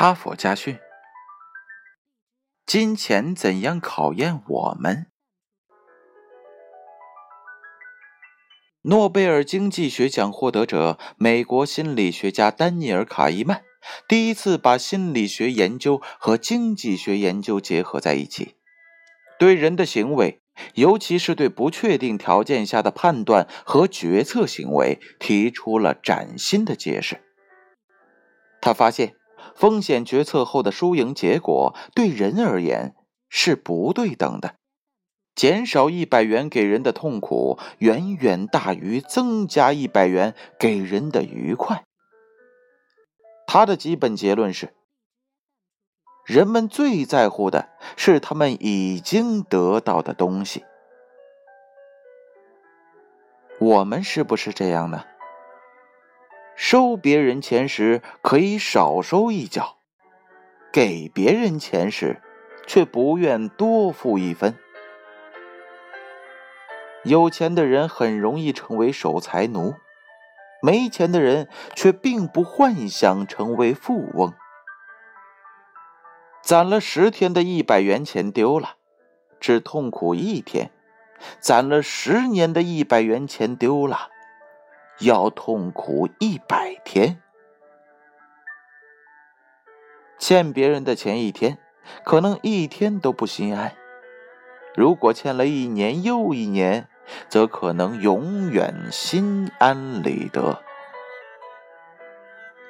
哈佛家训：金钱怎样考验我们？诺贝尔经济学奖获得者、美国心理学家丹尼尔·卡伊曼第一次把心理学研究和经济学研究结合在一起，对人的行为，尤其是对不确定条件下的判断和决策行为，提出了崭新的解释。他发现。风险决策后的输赢结果对人而言是不对等的，减少一百元给人的痛苦远远大于增加一百元给人的愉快。他的基本结论是：人们最在乎的是他们已经得到的东西。我们是不是这样呢？收别人钱时可以少收一角，给别人钱时却不愿多付一分。有钱的人很容易成为守财奴，没钱的人却并不幻想成为富翁。攒了十天的一百元钱丢了，只痛苦一天；攒了十年的一百元钱丢了。要痛苦一百天，欠别人的钱一天，可能一天都不心安；如果欠了一年又一年，则可能永远心安理得。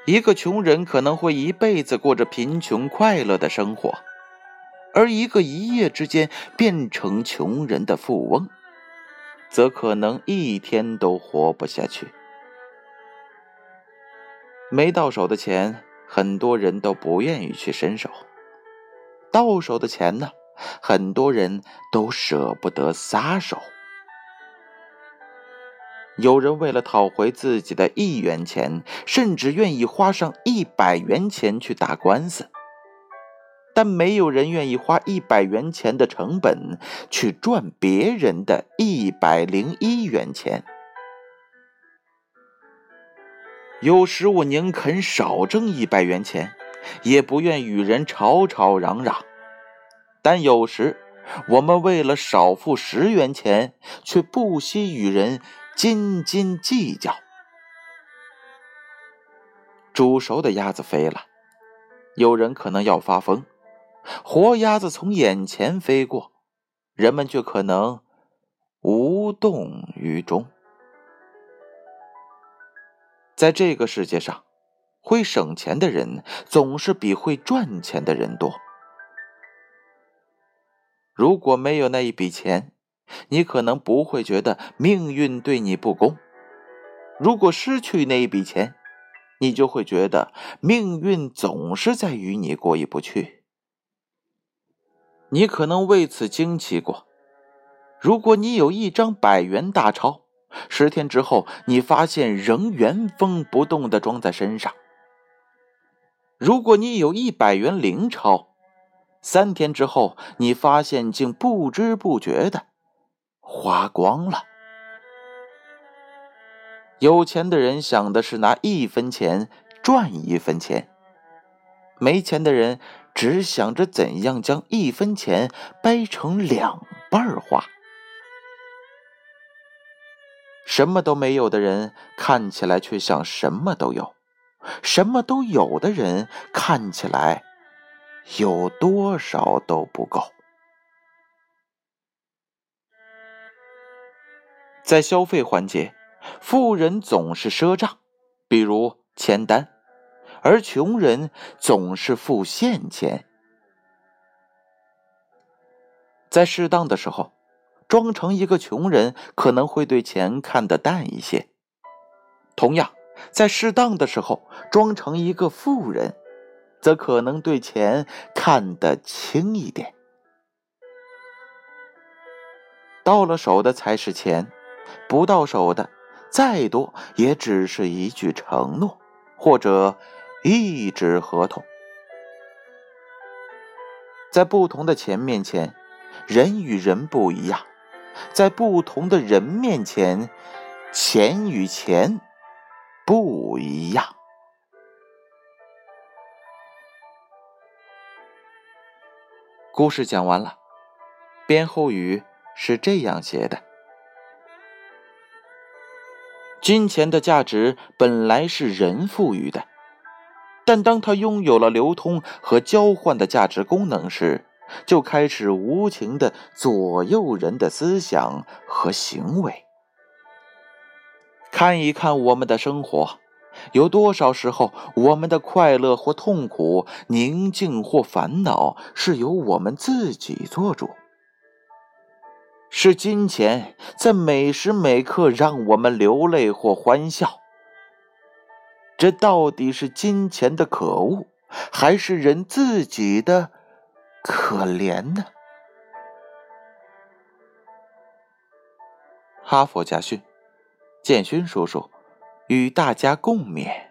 一个穷人可能会一辈子过着贫穷快乐的生活，而一个一夜之间变成穷人的富翁，则可能一天都活不下去。没到手的钱，很多人都不愿意去伸手；到手的钱呢，很多人都舍不得撒手。有人为了讨回自己的一元钱，甚至愿意花上一百元钱去打官司，但没有人愿意花一百元钱的成本去赚别人的一百零一元钱。有时我宁肯少挣一百元钱，也不愿与人吵吵嚷嚷；但有时我们为了少付十元钱，却不惜与人斤斤计较。煮熟的鸭子飞了，有人可能要发疯；活鸭子从眼前飞过，人们却可能无动于衷。在这个世界上，会省钱的人总是比会赚钱的人多。如果没有那一笔钱，你可能不会觉得命运对你不公；如果失去那一笔钱，你就会觉得命运总是在与你过意不去。你可能为此惊奇过：如果你有一张百元大钞。十天之后，你发现仍原封不动的装在身上。如果你有一百元零钞，三天之后，你发现竟不知不觉的花光了。有钱的人想的是拿一分钱赚一分钱，没钱的人只想着怎样将一分钱掰成两半花。什么都没有的人看起来却像什么都有，什么都有的人看起来有多少都不够。在消费环节，富人总是赊账，比如签单，而穷人总是付现钱。在适当的时候。装成一个穷人，可能会对钱看得淡一些；同样，在适当的时候，装成一个富人，则可能对钱看得轻一点。到了手的才是钱，不到手的，再多也只是一句承诺，或者一纸合同。在不同的钱面前，人与人不一样。在不同的人面前，钱与钱不一样。故事讲完了，编后语是这样写的：金钱的价值本来是人赋予的，但当它拥有了流通和交换的价值功能时，就开始无情的左右人的思想和行为。看一看我们的生活，有多少时候，我们的快乐或痛苦、宁静或烦恼，是由我们自己做主？是金钱在每时每刻让我们流泪或欢笑？这到底是金钱的可恶，还是人自己的可怜呢？哈佛家训。建勋叔叔与大家共勉。